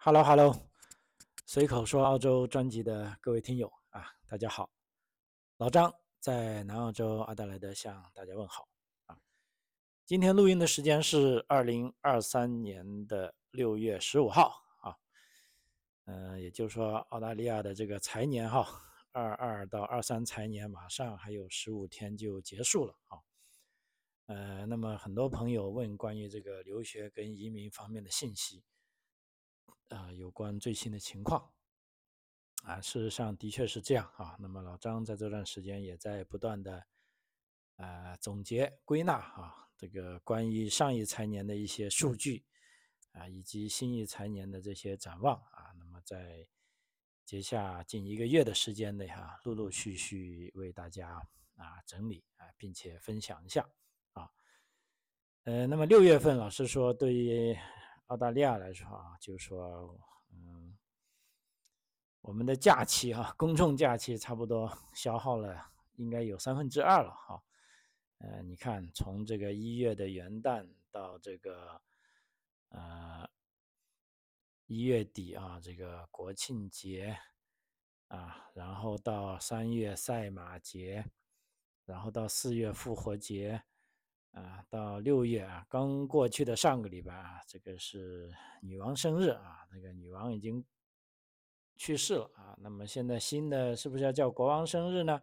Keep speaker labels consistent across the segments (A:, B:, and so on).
A: Hello，Hello，随口说澳洲专辑的各位听友啊，大家好，老张在南澳洲阿德莱德向大家问好啊。今天录音的时间是二零二三年的六月十五号啊，嗯，也就是说澳大利亚的这个财年哈，二二到二三财年马上还有十五天就结束了啊。呃，那么很多朋友问关于这个留学跟移民方面的信息，啊，有关最新的情况，啊，事实上的确是这样啊。那么老张在这段时间也在不断的，呃，总结归纳啊，这个关于上一财年的一些数据，啊，以及新一财年的这些展望啊，那么在接下近一个月的时间内哈，陆陆续续为大家啊整理啊，并且分享一下啊。呃，那么六月份，老师说，对于澳大利亚来说啊，就是说，嗯，我们的假期啊，公众假期差不多消耗了，应该有三分之二了哈。呃，你看，从这个一月的元旦到这个呃一月底啊，这个国庆节啊，然后到三月赛马节，然后到四月复活节。啊，到六月啊，刚过去的上个礼拜啊，这个是女王生日啊，那个女王已经去世了啊。那么现在新的是不是要叫国王生日呢？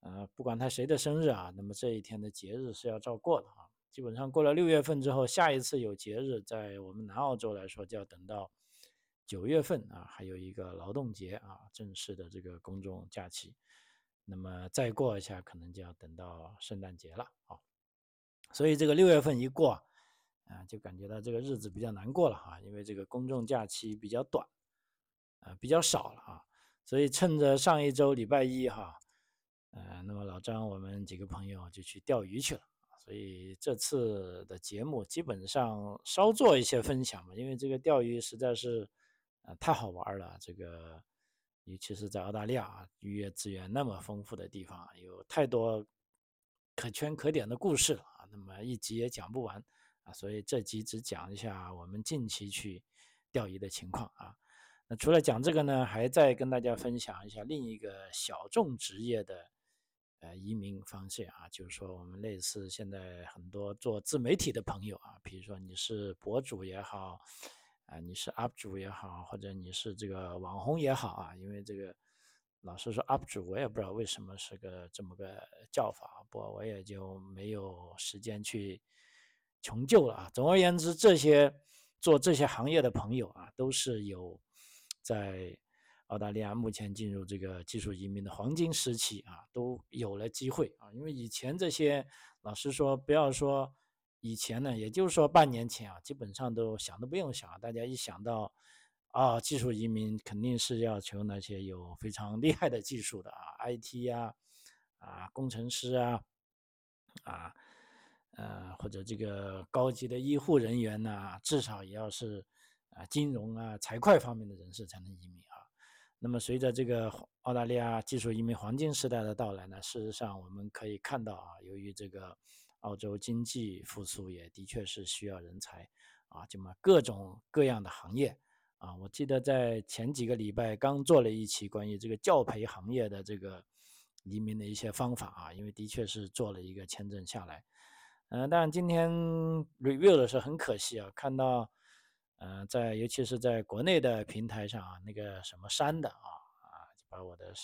A: 啊，不管他谁的生日啊，那么这一天的节日是要照过的啊。基本上过了六月份之后，下一次有节日，在我们南澳洲来说，就要等到九月份啊，还有一个劳动节啊，正式的这个公众假期。那么再过一下，可能就要等到圣诞节了啊。所以这个六月份一过，啊，就感觉到这个日子比较难过了哈，因为这个公众假期比较短，啊，比较少了啊，所以趁着上一周礼拜一哈，呃，那么老张我们几个朋友就去钓鱼去了，所以这次的节目基本上稍做一些分享嘛，因为这个钓鱼实在是，呃，太好玩了，这个尤其是在澳大利亚啊，渔业资源那么丰富的地方，有太多可圈可点的故事了。那么一集也讲不完啊，所以这集只讲一下我们近期去钓鱼的情况啊。那除了讲这个呢，还在跟大家分享一下另一个小众职业的呃移民方式啊，就是说我们类似现在很多做自媒体的朋友啊，比如说你是博主也好啊，你是 UP 主也好，或者你是这个网红也好啊，因为这个。老实说，UP 主我也不知道为什么是个这么个叫法，不过我也就没有时间去穷究了啊。总而言之，这些做这些行业的朋友啊，都是有在澳大利亚目前进入这个技术移民的黄金时期啊，都有了机会啊。因为以前这些，老实说，不要说以前呢，也就是说半年前啊，基本上都想都不用想，大家一想到。啊，技术移民肯定是要求那些有非常厉害的技术的啊，IT 呀，啊，工程师啊，啊，呃，或者这个高级的医护人员呐，至少也要是啊，金融啊、财会方面的人士才能移民啊。那么，随着这个澳大利亚技术移民黄金时代的到来呢，事实上我们可以看到啊，由于这个澳洲经济复苏，也的确是需要人才啊，这么各种各样的行业。啊，我记得在前几个礼拜刚做了一期关于这个教培行业的这个移民的一些方法啊，因为的确是做了一个签证下来，嗯，但今天 review 的时候很可惜啊，看到，嗯，在尤其是在国内的平台上啊，那个什么山的啊啊，就把我的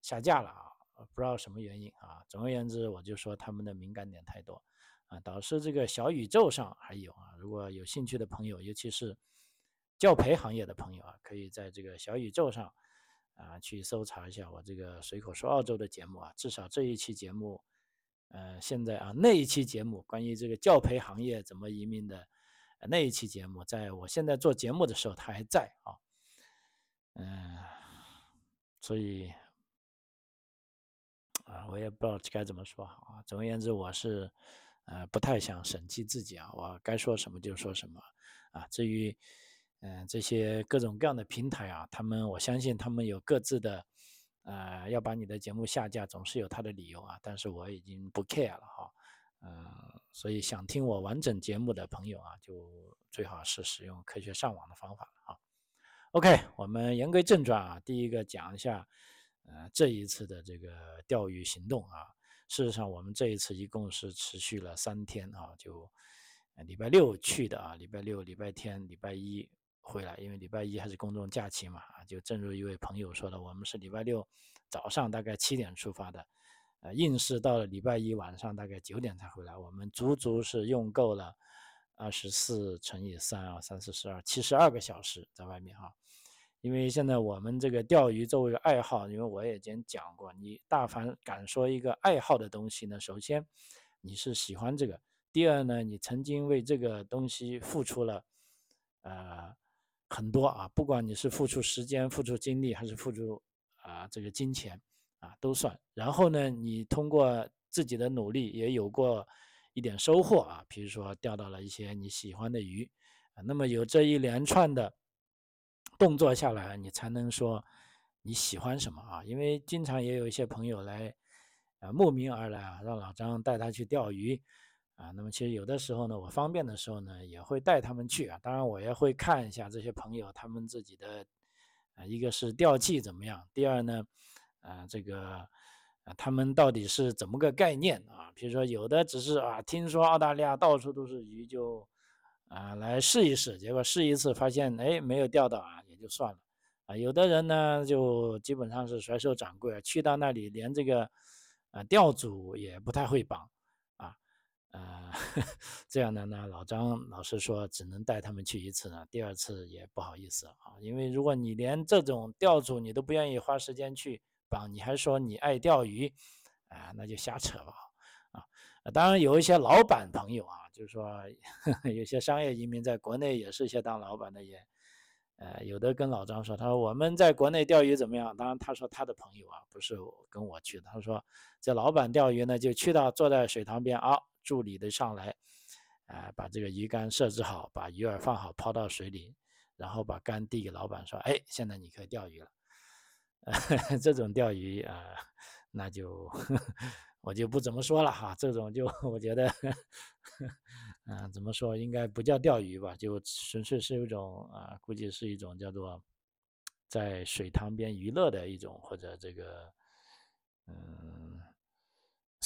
A: 下架了啊，不知道什么原因啊。总而言之，我就说他们的敏感点太多啊，导致这个小宇宙上还有啊，如果有兴趣的朋友，尤其是。教培行业的朋友啊，可以在这个小宇宙上啊去搜查一下我这个随口说澳洲的节目啊。至少这一期节目，呃，现在啊那一期节目关于这个教培行业怎么移民的那一期节目，在我现在做节目的时候，它还在啊。嗯，所以啊，我也不知道该怎么说啊。总而言之，我是呃不太想审计自己啊，我该说什么就说什么啊。至于。嗯，这些各种各样的平台啊，他们我相信他们有各自的，呃，要把你的节目下架，总是有他的理由啊。但是我已经不 care 了哈，嗯，所以想听我完整节目的朋友啊，就最好是使用科学上网的方法了啊。OK，我们言归正传啊，第一个讲一下，呃，这一次的这个钓鱼行动啊。事实上，我们这一次一共是持续了三天啊，就礼拜六去的啊，礼拜六、礼拜天、礼拜一回来，因为礼拜一还是公众假期嘛啊。就正如一位朋友说的，我们是礼拜六早上大概七点出发的，呃，硬是到了礼拜一晚上大概九点才回来，我们足足是用够了二十四乘以三啊，三四十二，七十二个小时在外面哈。因为现在我们这个钓鱼作为爱好，因为我也以前讲过，你大凡敢说一个爱好的东西呢，首先你是喜欢这个，第二呢，你曾经为这个东西付出了呃很多啊，不管你是付出时间、付出精力，还是付出啊这个金钱啊都算。然后呢，你通过自己的努力也有过一点收获啊，比如说钓到了一些你喜欢的鱼啊，那么有这一连串的。动作下来，你才能说你喜欢什么啊？因为经常也有一些朋友来，啊，慕名而来啊，让老张带他去钓鱼，啊，那么其实有的时候呢，我方便的时候呢，也会带他们去啊。当然，我也会看一下这些朋友他们自己的，啊，一个是钓技怎么样，第二呢，啊，这个，啊，他们到底是怎么个概念啊？比如说有的只是啊，听说澳大利亚到处都是鱼，就，啊，来试一试，结果试一次发现，哎，没有钓到啊。也就算了，啊，有的人呢就基本上是甩手掌柜，去到那里连这个，呃，钓组也不太会绑，呃，这样的呢，老张老师说只能带他们去一次呢，第二次也不好意思啊，因为如果你连这种钓组你都不愿意花时间去绑，你还说你爱钓鱼，啊，那就瞎扯吧，啊，当然有一些老板朋友啊，就是说 有些商业移民在国内也是一些当老板的也。呃，有的跟老张说，他说我们在国内钓鱼怎么样？当然，他说他的朋友啊，不是跟我去的。他说这老板钓鱼呢，就去到坐在水塘边啊，助理的上来，啊，把这个鱼竿设置好，把鱼饵放好，抛到水里，然后把竿递给老板说，哎，现在你可以钓鱼了。这种钓鱼啊，那就我就不怎么说了哈。这种就我觉得。嗯，怎么说？应该不叫钓鱼吧，就纯粹是一种啊，估计是一种叫做在水塘边娱乐的一种，或者这个嗯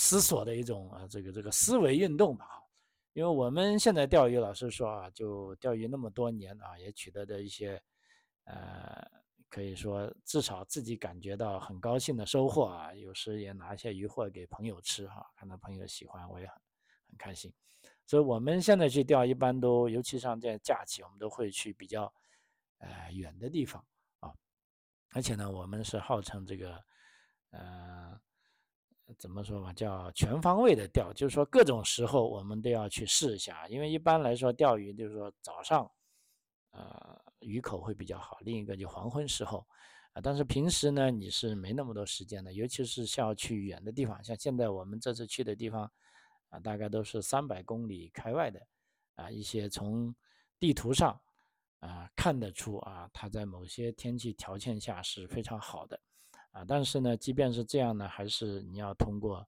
A: 思索的一种啊，这个这个思维运动吧。因为我们现在钓鱼，老实说啊，就钓鱼那么多年啊，也取得的一些呃，可以说至少自己感觉到很高兴的收获啊。有时也拿一些鱼货给朋友吃哈，看到朋友喜欢，我也很很开心。所以我们现在去钓，一般都，尤其像在假期，我们都会去比较，呃，远的地方啊。而且呢，我们是号称这个，呃，怎么说吧，叫全方位的钓，就是说各种时候我们都要去试一下。因为一般来说钓鱼，就是说早上，呃，鱼口会比较好；另一个就黄昏时候，啊，但是平时呢，你是没那么多时间的，尤其是像去远的地方，像现在我们这次去的地方。啊，大概都是三百公里开外的，啊，一些从地图上啊看得出啊，它在某些天气条件下是非常好的，啊，但是呢，即便是这样呢，还是你要通过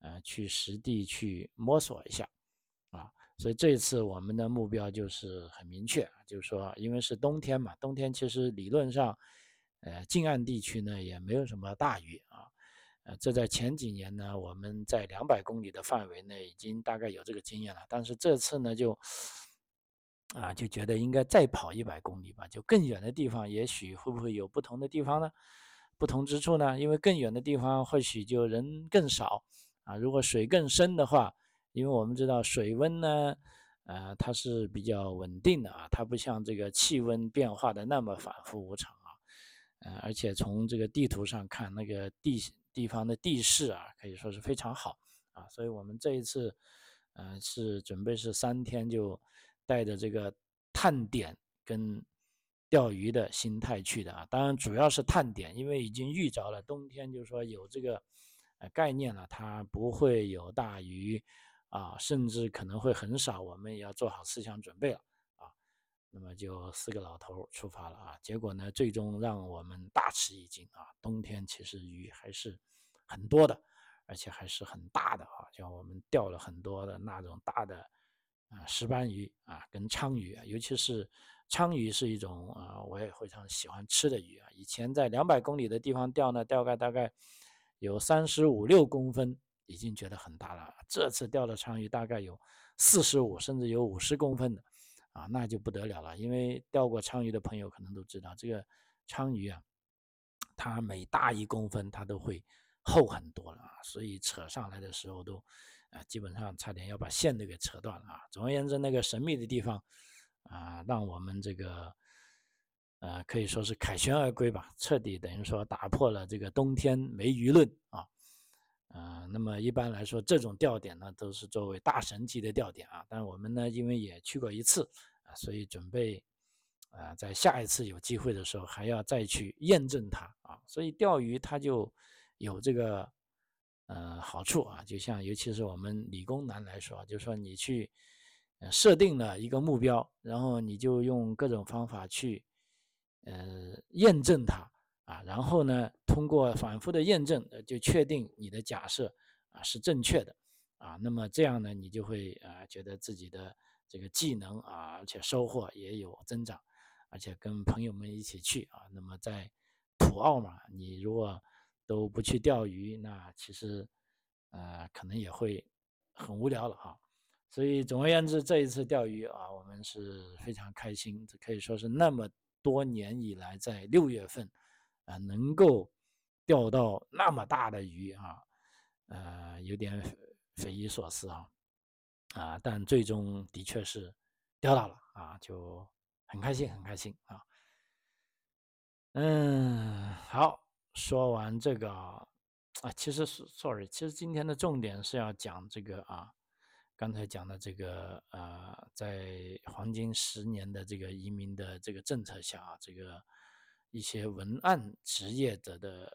A: 呃去实地去摸索一下，啊，所以这一次我们的目标就是很明确，就是说，因为是冬天嘛，冬天其实理论上，呃，近岸地区呢也没有什么大雨啊。呃，这在前几年呢，我们在两百公里的范围内已经大概有这个经验了。但是这次呢，就啊就觉得应该再跑一百公里吧，就更远的地方，也许会不会有不同的地方呢？不同之处呢？因为更远的地方或许就人更少啊。如果水更深的话，因为我们知道水温呢，呃，它是比较稳定的啊，它不像这个气温变化的那么反复无常啊。呃，而且从这个地图上看，那个地。地方的地势啊，可以说是非常好啊，所以我们这一次，呃，是准备是三天就带着这个探点跟钓鱼的心态去的啊。当然主要是探点，因为已经遇着了冬天，就是说有这个呃概念了，它不会有大鱼啊，甚至可能会很少，我们也要做好思想准备了啊。那么就四个老头出发了啊，结果呢，最终让我们大吃一惊啊！冬天其实鱼还是很多的，而且还是很大的啊，像我们钓了很多的那种大的啊石斑鱼啊跟鲳鱼，尤其是鲳鱼是一种啊我也非常喜欢吃的鱼啊。以前在两百公里的地方钓呢，钓个大概有三十五六公分，已经觉得很大了。这次钓的鲳鱼大概有四十五甚至有五十公分的啊，那就不得了了。因为钓过鲳鱼的朋友可能都知道，这个鲳鱼啊，它每大一公分它都会。厚很多了啊，所以扯上来的时候都，啊，基本上差点要把线都给扯断了啊。总而言之，那个神秘的地方，啊，让我们这个，呃，可以说是凯旋而归吧，彻底等于说打破了这个冬天没舆论啊。呃，那么一般来说，这种钓点呢，都是作为大神级的钓点啊。但我们呢，因为也去过一次啊，所以准备，啊，在下一次有机会的时候，还要再去验证它啊。所以钓鱼它就。有这个呃好处啊，就像尤其是我们理工男来说，就说你去设定了一个目标，然后你就用各种方法去呃验证它啊，然后呢通过反复的验证，就确定你的假设啊是正确的啊，那么这样呢你就会啊觉得自己的这个技能啊，而且收获也有增长，而且跟朋友们一起去啊，那么在普奥嘛，你如果都不去钓鱼，那其实，呃，可能也会很无聊了哈。所以总而言之，这一次钓鱼啊，我们是非常开心，这可以说是那么多年以来在六月份啊能够钓到那么大的鱼啊，呃，有点匪夷所思啊，啊，但最终的确是钓到了啊，就很开心，很开心啊。嗯，好。说完这个啊，其实 sorry，其实今天的重点是要讲这个啊，刚才讲的这个呃，在黄金十年的这个移民的这个政策下啊，这个一些文案职业者的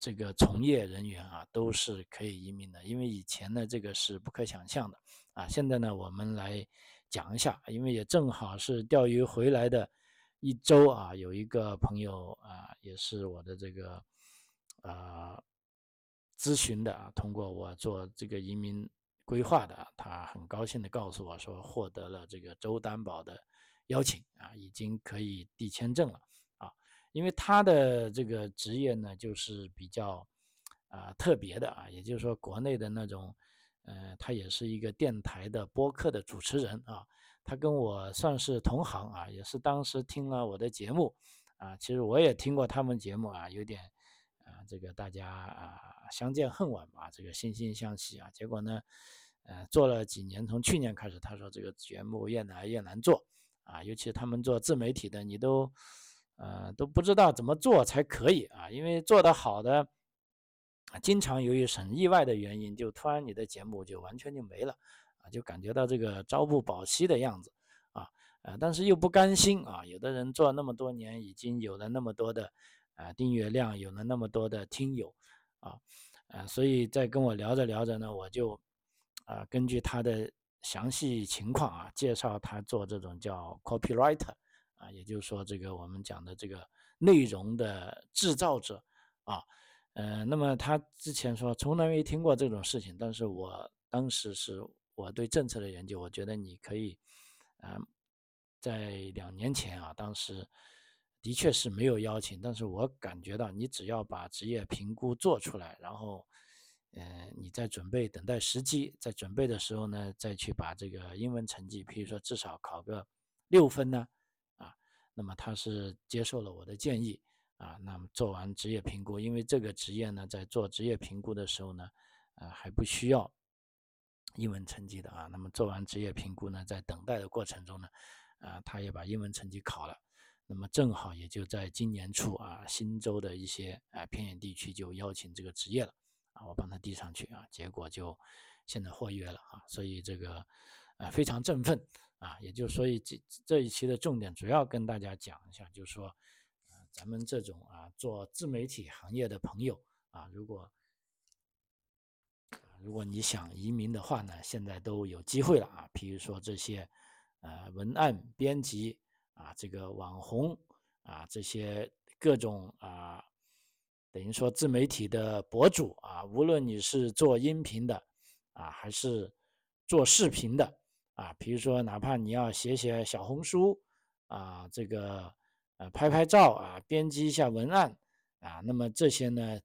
A: 这个从业人员啊，都是可以移民的，因为以前呢这个是不可想象的啊，现在呢我们来讲一下，因为也正好是钓鱼回来的。一周啊，有一个朋友啊，也是我的这个啊咨询的啊，通过我做这个移民规划的，他很高兴的告诉我说，获得了这个州担保的邀请啊，已经可以递签证了啊。因为他的这个职业呢，就是比较啊特别的啊，也就是说，国内的那种，呃，他也是一个电台的播客的主持人啊。他跟我算是同行啊，也是当时听了我的节目啊，其实我也听过他们节目啊，有点啊，这个大家啊相见恨晚吧，这个惺惺相惜啊。结果呢，呃，做了几年，从去年开始，他说这个节目越来越难做啊，尤其他们做自媒体的，你都呃都不知道怎么做才可以啊，因为做得好的，经常由于很意外的原因，就突然你的节目就完全就没了。啊，就感觉到这个朝不保夕的样子，啊，呃，但是又不甘心啊。有的人做了那么多年，已经有了那么多的啊订阅量，有了那么多的听友，啊，呃，所以在跟我聊着聊着呢，我就啊根据他的详细情况啊，介绍他做这种叫 copywriter，啊，也就是说这个我们讲的这个内容的制造者，啊，呃，那么他之前说从来没听过这种事情，但是我当时是。我对政策的研究，我觉得你可以，啊，在两年前啊，当时的确是没有邀请，但是我感觉到你只要把职业评估做出来，然后，呃，你在准备等待时机，在准备的时候呢，再去把这个英文成绩，比如说至少考个六分呢，啊，那么他是接受了我的建议，啊，那么做完职业评估，因为这个职业呢，在做职业评估的时候呢，呃，还不需要。英文成绩的啊，那么做完职业评估呢，在等待的过程中呢，啊，他也把英文成绩考了，那么正好也就在今年初啊，新州的一些啊偏远地区就邀请这个职业了，啊，我帮他递上去啊，结果就现在获约了啊，所以这个啊非常振奋啊，也就所以这这一期的重点主要跟大家讲一下，就是说，啊，咱们这种啊做自媒体行业的朋友啊，如果如果你想移民的话呢，现在都有机会了啊。比如说这些，呃，文案编辑啊，这个网红啊，这些各种啊，等于说自媒体的博主啊，无论你是做音频的啊，还是做视频的啊，比如说哪怕你要写写小红书啊，这个呃拍拍照啊，编辑一下文案啊，那么这些呢，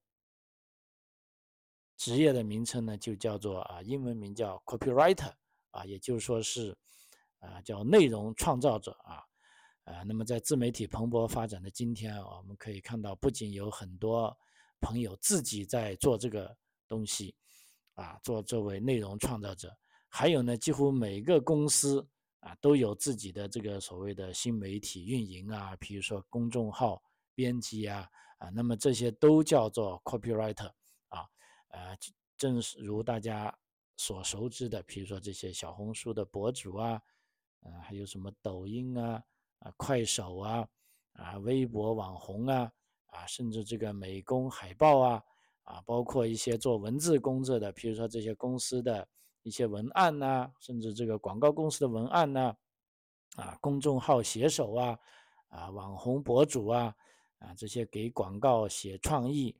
A: 职业的名称呢就叫做啊，英文名叫 copywriter 啊，也就是说是啊叫内容创造者啊。啊，那么在自媒体蓬勃发展的今天啊，我们可以看到，不仅有很多朋友自己在做这个东西，啊，做作为内容创造者，还有呢，几乎每个公司啊都有自己的这个所谓的新媒体运营啊，比如说公众号编辑啊，啊，那么这些都叫做 copywriter 啊，呃，正如大家所熟知的，比如说这些小红书的博主啊，啊，还有什么抖音啊。啊，快手啊，啊，微博网红啊，啊，甚至这个美工海报啊，啊，包括一些做文字工作的，比如说这些公司的一些文案呐，甚至这个广告公司的文案呐，啊，公众号写手啊，啊，网红博主啊，啊，这些给广告写创意，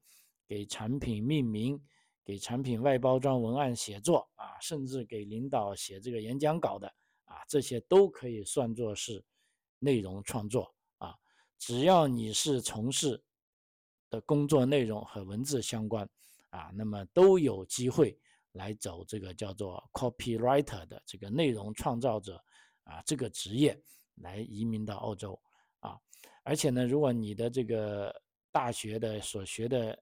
A: 给产品命名，给产品外包装文案写作啊，甚至给领导写这个演讲稿的啊，这些都可以算作是。内容创作啊，只要你是从事的工作内容和文字相关啊，那么都有机会来走这个叫做 copywriter 的这个内容创造者啊这个职业来移民到澳洲啊。而且呢，如果你的这个大学的所学的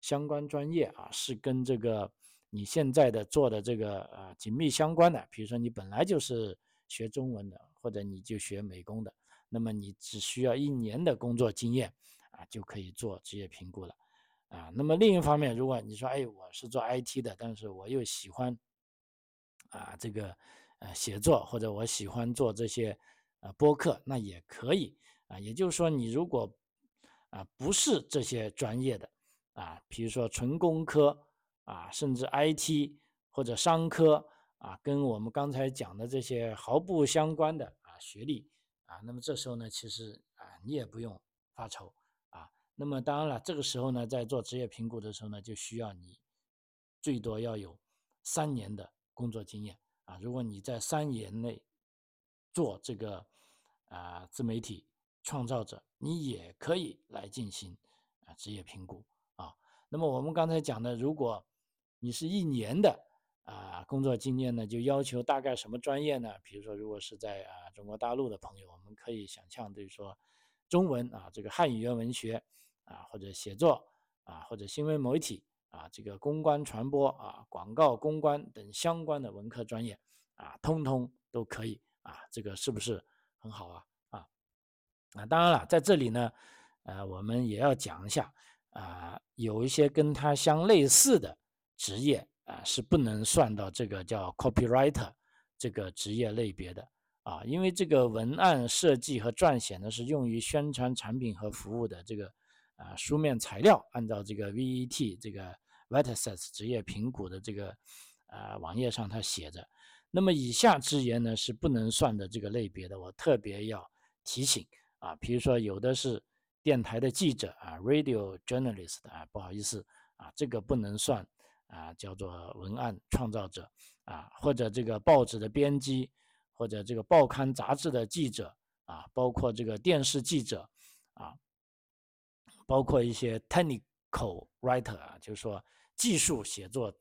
A: 相关专业啊是跟这个你现在的做的这个啊紧密相关的，比如说你本来就是学中文的。或者你就学美工的，那么你只需要一年的工作经验啊，就可以做职业评估了啊。那么另一方面，如果你说哎，我是做 IT 的，但是我又喜欢啊这个呃写作，或者我喜欢做这些呃播客，那也可以啊。也就是说，你如果啊不是这些专业的啊，比如说纯工科啊，甚至 IT 或者商科。啊，跟我们刚才讲的这些毫不相关的学历啊，那么这时候呢，其实啊你也不用发愁啊。那么当然了，这个时候呢，在做职业评估的时候呢，就需要你最多要有三年的工作经验啊。如果你在三年内做这个啊自媒体创造者，你也可以来进行啊职业评估啊。那么我们刚才讲的，如果你是一年的。啊，工作经验呢，就要求大概什么专业呢？比如说，如果是在啊中国大陆的朋友，我们可以想象，就是说，中文啊，这个汉语言文学啊，或者写作啊，或者新闻媒体啊，这个公关传播啊，广告公关等相关的文科专业啊，通通都可以啊，这个是不是很好啊？啊，啊，当然了，在这里呢，呃，我们也要讲一下啊，有一些跟它相类似的职业。啊，是不能算到这个叫 copywriter 这个职业类别的啊，因为这个文案设计和撰写呢是用于宣传产品和服务的这个啊书面材料，按照这个 VET 这个 VETAS 职业评估的这个啊网页上它写着，那么以下之言呢是不能算的这个类别的，我特别要提醒啊，比如说有的是电台的记者啊，radio journalist 啊，不好意思啊，这个不能算。啊，叫做文案创造者啊，或者这个报纸的编辑，或者这个报刊杂志的记者啊，包括这个电视记者啊，包括一些 technical writer 啊，就是说技术写作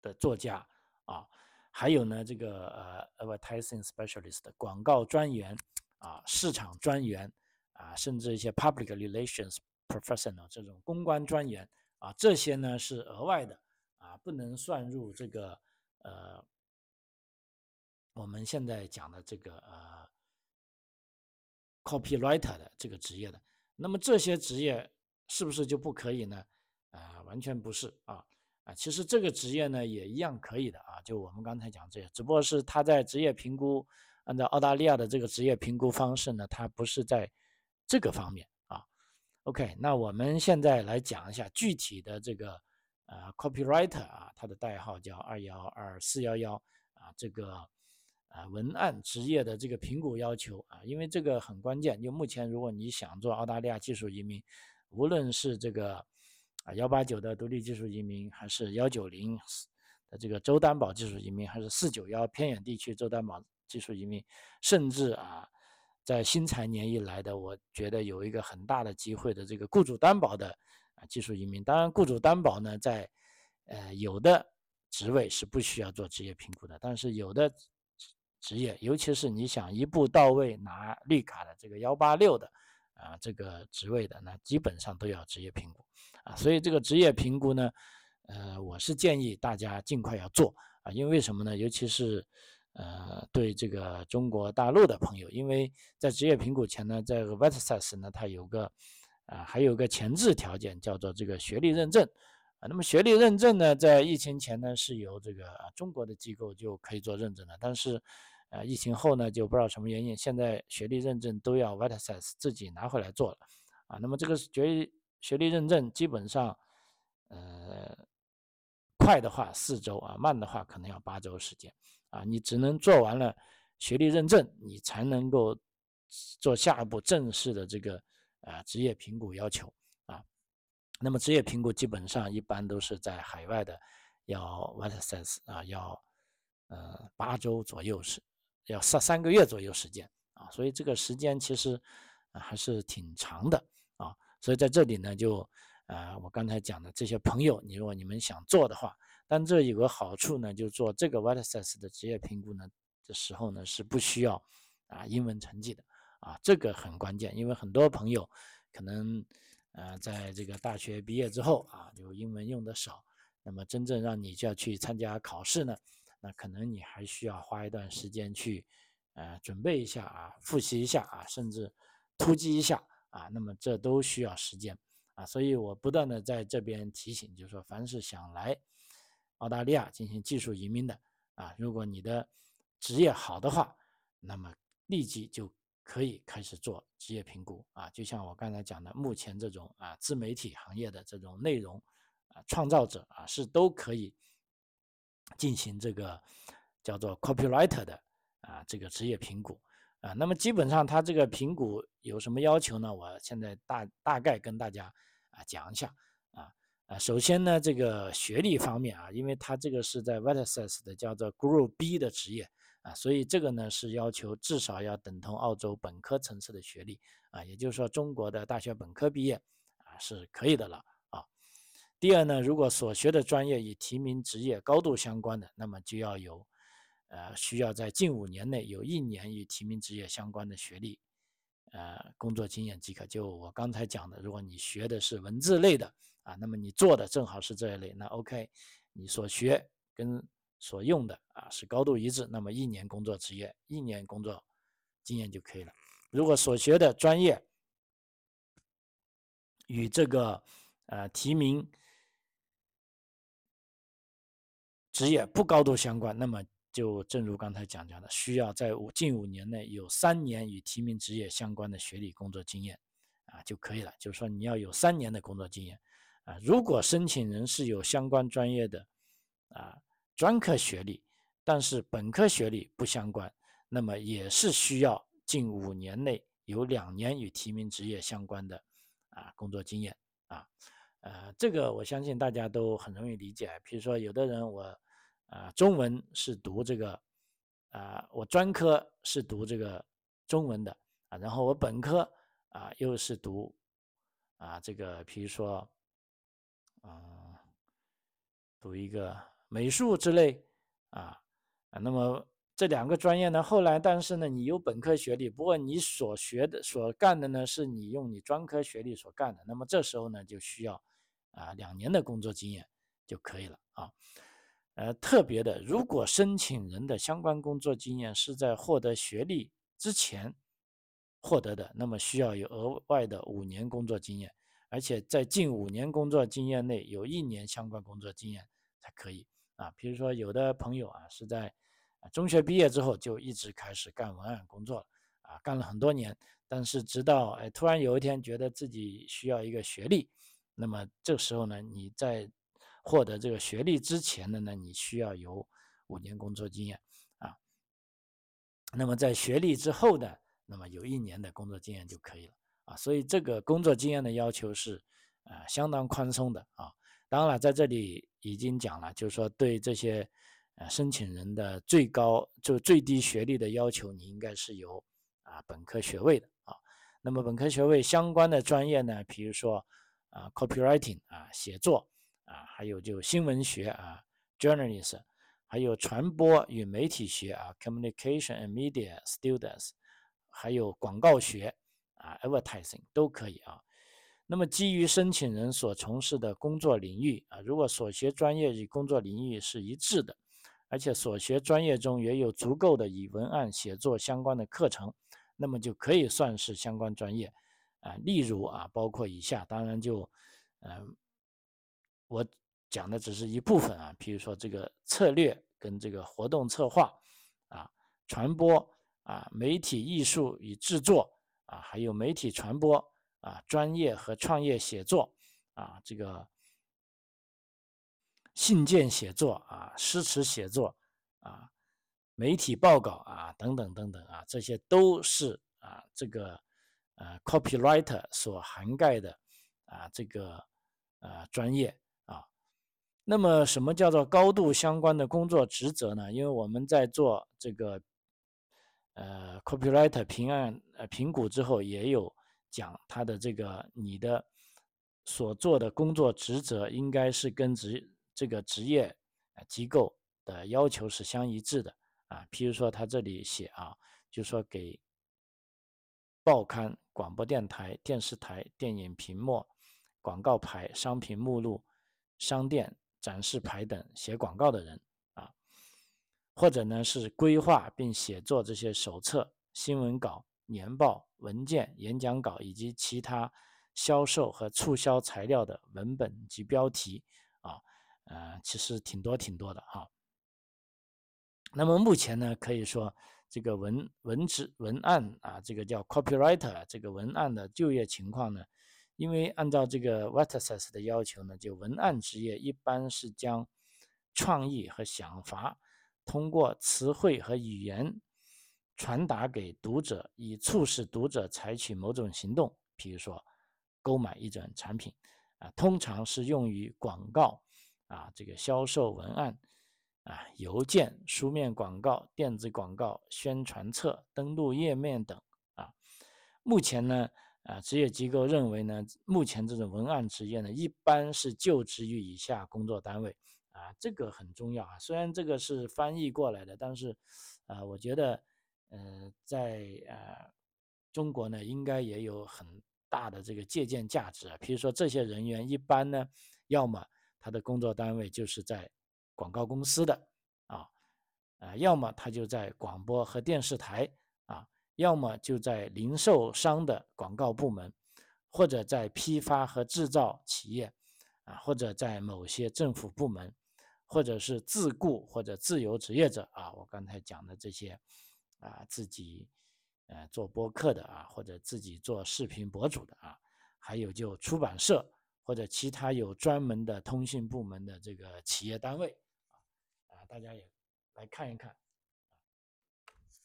A: 的作家啊，还有呢这个呃 advertising specialist 广告专员啊，市场专员啊，甚至一些 public relations professional 这种公关专员啊，这些呢是额外的。不能算入这个呃，我们现在讲的这个呃，copywriter 的这个职业的。那么这些职业是不是就不可以呢？啊，完全不是啊啊，其实这个职业呢也一样可以的啊。就我们刚才讲这些，只不过是他在职业评估，按照澳大利亚的这个职业评估方式呢，它不是在这个方面啊。OK，那我们现在来讲一下具体的这个。啊，copywriter 啊，它的代号叫二幺二四幺幺啊，这个啊文案职业的这个评估要求啊，因为这个很关键。就目前，如果你想做澳大利亚技术移民，无论是这个啊幺八九的独立技术移民，还是幺九零的这个州担保技术移民，还是四九幺偏远地区州担保技术移民，甚至啊，在新财年以来的，我觉得有一个很大的机会的这个雇主担保的啊技术移民。当然，雇主担保呢，在呃有的职位是不需要做职业评估的，但是有的职业，尤其是你想一步到位拿绿卡的这个幺八六的啊这个职位的，那基本上都要职业评估啊。所以这个职业评估呢，呃，我是建议大家尽快要做啊，因为什么呢？尤其是呃对这个中国大陆的朋友，因为在职业评估前呢，在 v e t s a s 呢，它有个啊还有个前置条件叫做这个学历认证啊。那么学历认证呢，在疫情前呢是由这个中国的机构就可以做认证的，但是呃，疫情后呢，就不知道什么原因，现在学历认证都要 v e t s a s 自己拿回来做了，啊，那么这个学学历认证基本上，呃，快的话四周啊，慢的话可能要八周时间，啊，你只能做完了学历认证，你才能够做下一步正式的这个啊职业评估要求啊，那么职业评估基本上一般都是在海外的，要 v e t s a s 啊，要呃八周左右是。要三三个月左右时间啊，所以这个时间其实还是挺长的啊，所以在这里呢，就啊我刚才讲的这些朋友，你如果你们想做的话，但这有个好处呢，就做这个 w a t s a s 的职业评估呢的时候呢是不需要啊英文成绩的啊，这个很关键，因为很多朋友可能呃在这个大学毕业之后啊就英文用的少，那么真正让你就要去参加考试呢。那可能你还需要花一段时间去，呃，准备一下啊，复习一下啊，甚至突击一下啊，那么这都需要时间啊，所以我不断的在这边提醒，就是说，凡是想来澳大利亚进行技术移民的啊，如果你的职业好的话，那么立即就可以开始做职业评估啊，就像我刚才讲的，目前这种啊自媒体行业的这种内容啊创造者啊是都可以。进行这个叫做 copywriter 的啊这个职业评估啊，那么基本上它这个评估有什么要求呢？我现在大大概跟大家啊讲一下啊啊，首先呢这个学历方面啊，因为它这个是在 v e t s a s 的叫做 Group B 的职业啊，所以这个呢是要求至少要等同澳洲本科层次的学历啊，也就是说中国的大学本科毕业啊是可以的了啊。第二呢，如果所学的专业与提名职业高度相关的，那么就要有，呃，需要在近五年内有一年与提名职业相关的学历，呃，工作经验即可。就我刚才讲的，如果你学的是文字类的啊，那么你做的正好是这一类，那 OK，你所学跟所用的啊是高度一致，那么一年工作职业，一年工作经验就可以了。如果所学的专业与这个呃提名，职业不高度相关，那么就正如刚才讲讲的，需要在五近五年内有三年与提名职业相关的学历工作经验，啊就可以了。就是说你要有三年的工作经验，啊，如果申请人是有相关专业的啊专科学历，但是本科学历不相关，那么也是需要近五年内有两年与提名职业相关的啊工作经验，啊。呃，这个我相信大家都很容易理解。比如说，有的人我，啊，中文是读这个，啊，我专科是读这个中文的，啊，然后我本科啊又是读，啊，这个比如说，啊，读一个美术之类，啊，那么这两个专业呢，后来但是呢，你有本科学历，不过你所学的、所干的呢，是你用你专科学历所干的，那么这时候呢，就需要。啊，两年的工作经验就可以了啊。呃，特别的，如果申请人的相关工作经验是在获得学历之前获得的，那么需要有额外的五年工作经验，而且在近五年工作经验内有一年相关工作经验才可以啊。比如说，有的朋友啊是在中学毕业之后就一直开始干文案工作了啊，干了很多年，但是直到哎突然有一天觉得自己需要一个学历。那么这时候呢，你在获得这个学历之前的呢，你需要有五年工作经验啊。那么在学历之后的，那么有一年的工作经验就可以了啊。所以这个工作经验的要求是啊相当宽松的啊。当然了，在这里已经讲了，就是说对这些呃申请人的最高就最低学历的要求，你应该是有啊本科学位的啊。那么本科学位相关的专业呢，比如说啊 copywriting 啊写作啊，还有就新闻学啊 journalism，还有传播与媒体学啊 communication and media students，还有广告学啊 advertising 都可以啊。那么，基于申请人所从事的工作领域啊，如果所学专业与工作领域是一致的，而且所学专业中也有足够的与文案写作相关的课程，那么就可以算是相关专业啊。例如啊，包括以下，当然就，嗯，我讲的只是一部分啊，比如说这个策略跟这个活动策划啊，传播啊，媒体艺术与制作啊，还有媒体传播。啊，专业和创业写作，啊，这个信件写作啊，诗词写作啊，媒体报告啊，等等等等啊，这些都是啊，这个呃，copywriter 所涵盖的啊，这个呃专业啊。那么，什么叫做高度相关的工作职责呢？因为我们在做这个呃 copywriter 评案呃评估之后，也有。讲他的这个你的所做的工作职责应该是跟职这个职业机构的要求是相一致的啊。譬如说他这里写啊，就说给报刊、广播电台、电视台、电影屏幕、广告牌、商品目录、商店展示牌等写广告的人啊，或者呢是规划并写作这些手册、新闻稿。年报、文件、演讲稿以及其他销售和促销材料的文本及标题啊，呃，其实挺多挺多的哈。那么目前呢，可以说这个文文职文案啊，这个叫 copywriter 这个文案的就业情况呢，因为按照这个 Waters's 的要求呢，就文案职业一般是将创意和想法通过词汇和语言。传达给读者，以促使读者采取某种行动，比如说购买一种产品，啊，通常是用于广告，啊，这个销售文案，啊，邮件、书面广告、电子广告、宣传册、登录页面等，啊，目前呢，啊，职业机构认为呢，目前这种文案职业呢，一般是就职于以下工作单位，啊，这个很重要啊，虽然这个是翻译过来的，但是，啊，我觉得。呃，在呃中国呢，应该也有很大的这个借鉴价值啊。比如说，这些人员一般呢，要么他的工作单位就是在广告公司的啊，啊，要么他就在广播和电视台啊，要么就在零售商的广告部门，或者在批发和制造企业啊，或者在某些政府部门，或者是自雇或者自由职业者啊。我刚才讲的这些。啊，自己呃做播客的啊，或者自己做视频博主的啊，还有就出版社或者其他有专门的通信部门的这个企业单位啊，啊，大家也来看一看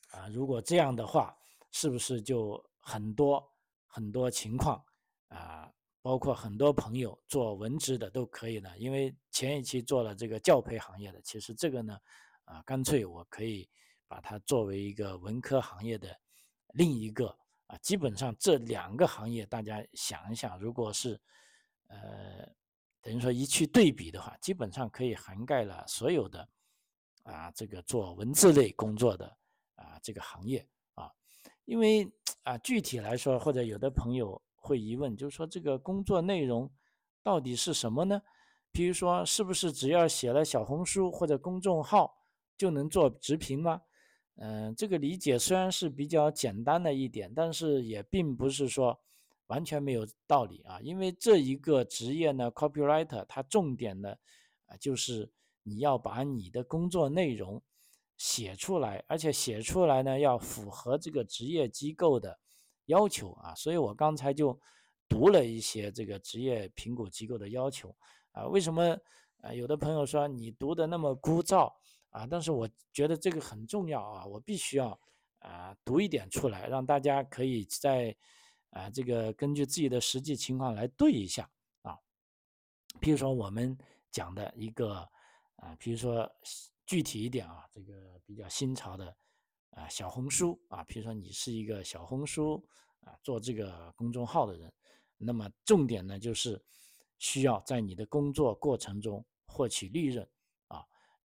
A: 啊，如果这样的话，是不是就很多很多情况啊，包括很多朋友做文职的都可以呢？因为前一期做了这个教培行业的，其实这个呢，啊，干脆我可以。把它作为一个文科行业的另一个啊，基本上这两个行业，大家想一想，如果是呃，等于说一去对比的话，基本上可以涵盖了所有的啊，这个做文字类工作的啊这个行业啊，因为啊具体来说，或者有的朋友会疑问，就是说这个工作内容到底是什么呢？比如说，是不是只要写了小红书或者公众号就能做直评吗？嗯，这个理解虽然是比较简单的一点，但是也并不是说完全没有道理啊。因为这一个职业呢，copywriter，它重点的啊，就是你要把你的工作内容写出来，而且写出来呢要符合这个职业机构的要求啊。所以我刚才就读了一些这个职业评估机构的要求啊。为什么啊？有的朋友说你读的那么枯燥？啊，但是我觉得这个很重要啊，我必须要啊读一点出来，让大家可以在啊这个根据自己的实际情况来对一下啊。比如说我们讲的一个啊，比如说具体一点啊，这个比较新潮的啊小红书啊，比如说你是一个小红书啊做这个公众号的人，那么重点呢就是需要在你的工作过程中获取利润，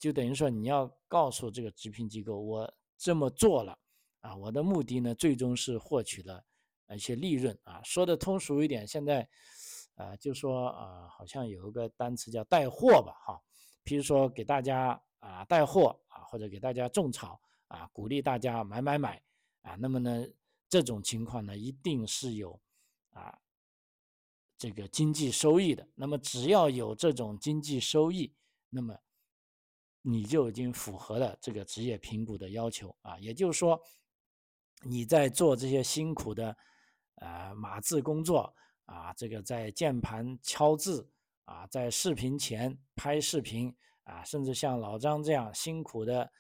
A: 就等于说你要告诉这个直聘机构，我这么做了啊，我的目的呢最终是获取了一些利润啊，说的通俗一点，现在啊就说啊，好像有一个单词叫带货吧，哈。譬如说给大家啊带货啊，或者给大家种草啊，鼓励大家买买买啊，那么呢这种情况呢一定是有啊这个经济收益的。那么只要有这种经济收益，那么你就已经符合了这个职业评估的要求啊。也就是说你在做这些辛苦的啊码字工作啊，这个在键盘敲字。啊，在视频前拍视频啊，甚至像老张这样辛苦的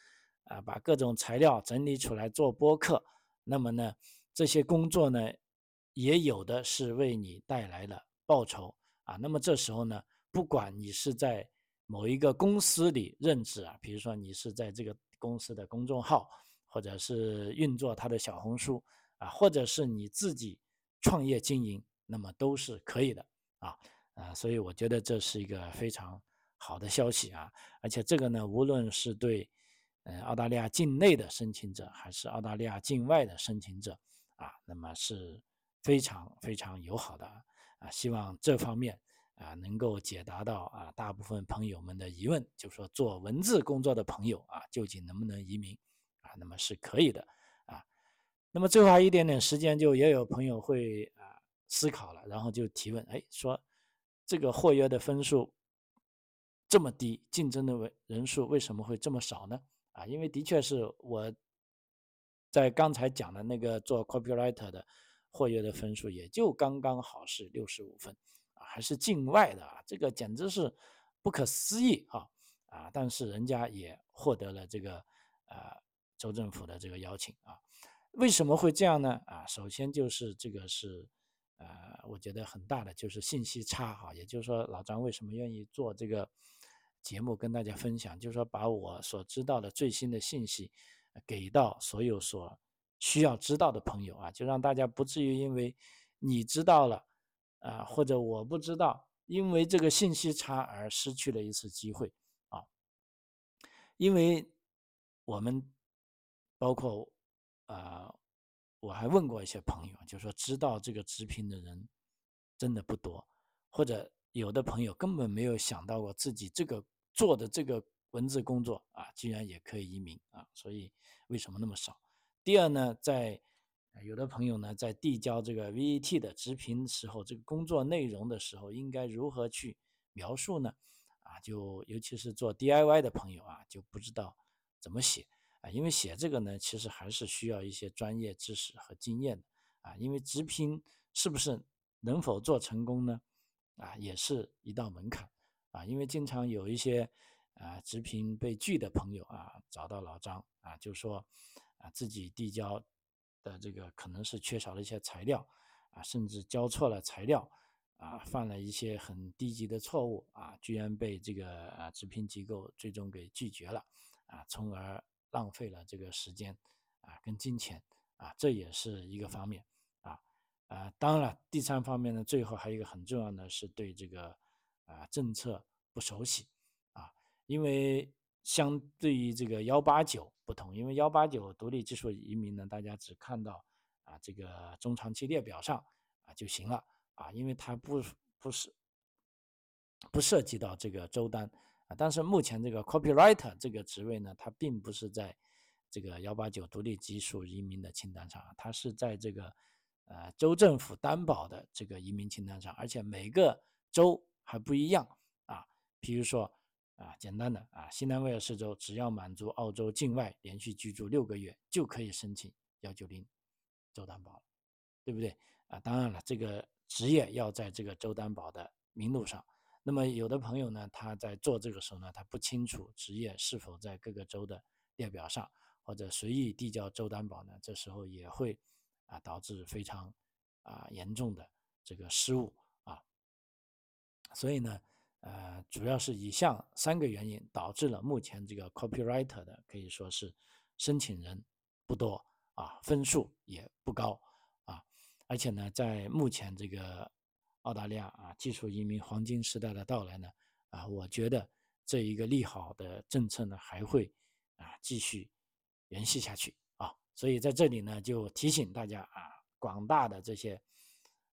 A: 啊，把各种材料整理出来做播客，那么呢，这些工作呢，也有的是为你带来了报酬啊。那么这时候呢，不管你是在某一个公司里任职啊，比如说你是在这个公司的公众号，或者是运作他的小红书啊，或者是你自己创业经营，那么都是可以的啊。啊，所以我觉得这是一个非常好的消息啊！而且这个呢，无论是对，嗯，澳大利亚境内的申请者，还是澳大利亚境外的申请者，啊，那么是非常非常友好的啊！希望这方面啊，能够解答到啊大部分朋友们的疑问，就说做文字工作的朋友啊，究竟能不能移民啊？那么是可以的啊！那么最后还一点点时间，就也有朋友会啊思考了，然后就提问，哎，说。这个获约的分数这么低，竞争的为人数为什么会这么少呢？啊，因为的确是我在刚才讲的那个做 copywriter 的获约的分数也就刚刚好是六十五分，还是境外的啊，这个简直是不可思议啊啊！但是人家也获得了这个呃州政府的这个邀请啊，为什么会这样呢？啊，首先就是这个是。呃，我觉得很大的就是信息差哈，也就是说，老张为什么愿意做这个节目跟大家分享，就是说把我所知道的最新的信息给到所有所需要知道的朋友啊，就让大家不至于因为你知道了啊，或者我不知道，因为这个信息差而失去了一次机会啊，因为我们包括啊。我还问过一些朋友，就说知道这个直聘的人真的不多，或者有的朋友根本没有想到过自己这个做的这个文字工作啊，居然也可以移民啊，所以为什么那么少？第二呢，在有的朋友呢在递交这个 VET 的直评时候，这个工作内容的时候应该如何去描述呢？啊，就尤其是做 DIY 的朋友啊，就不知道怎么写。啊，因为写这个呢，其实还是需要一些专业知识和经验的啊。因为直聘是不是能否做成功呢？啊，也是一道门槛啊。因为经常有一些啊直聘被拒的朋友啊，找到老张啊，就说啊自己递交的这个可能是缺少了一些材料啊，甚至交错了材料啊，犯了一些很低级的错误啊，居然被这个啊直聘机构最终给拒绝了啊，从而。浪费了这个时间啊，跟金钱啊，这也是一个方面啊啊，当然了，第三方面呢，最后还有一个很重要的是对这个啊政策不熟悉啊，因为相对于这个幺八九不同，因为幺八九独立技术移民呢，大家只看到啊这个中长期列表上啊就行了啊，因为它不不是不涉及到这个周单啊。但是目前这个 copywriter 这个职位呢，它并不是在这个幺八九独立技术移民的清单上，它是在这个呃州政府担保的这个移民清单上，而且每个州还不一样啊。比如说啊，简单的啊，新南威尔士州只要满足澳洲境外连续居住六个月，就可以申请幺九零州担保了，对不对啊？当然了，这个职业要在这个州担保的名录上。那么有的朋友呢，他在做这个时候呢，他不清楚职业是否在各个州的列表上，或者随意递交州担保呢，这时候也会啊导致非常啊严重的这个失误啊。所以呢，呃，主要是以上三个原因导致了目前这个 copywriter 的可以说是申请人不多啊，分数也不高啊，而且呢，在目前这个澳大利亚啊技术移民黄金时代的到来呢，啊，我觉得这一个利好的政策呢还会啊继续延续下去啊，所以在这里呢就提醒大家啊，广大的这些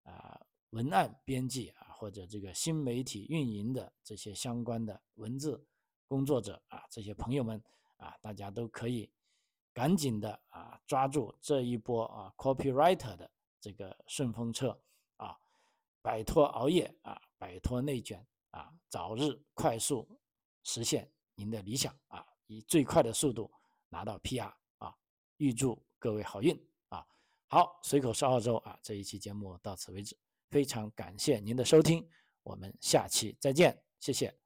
A: 啊文案编辑啊。或者这个新媒体运营的这些相关的文字工作者啊，这些朋友们啊，大家都可以赶紧的啊抓住这一波啊 copywriter 的这个顺风车啊，摆脱熬夜啊，摆脱内卷啊，早日快速实现您的理想啊，以最快的速度拿到 PR 啊，预祝各位好运啊！好，随口说澳洲啊，这一期节目到此为止。非常感谢您的收听，我们下期再见，谢谢。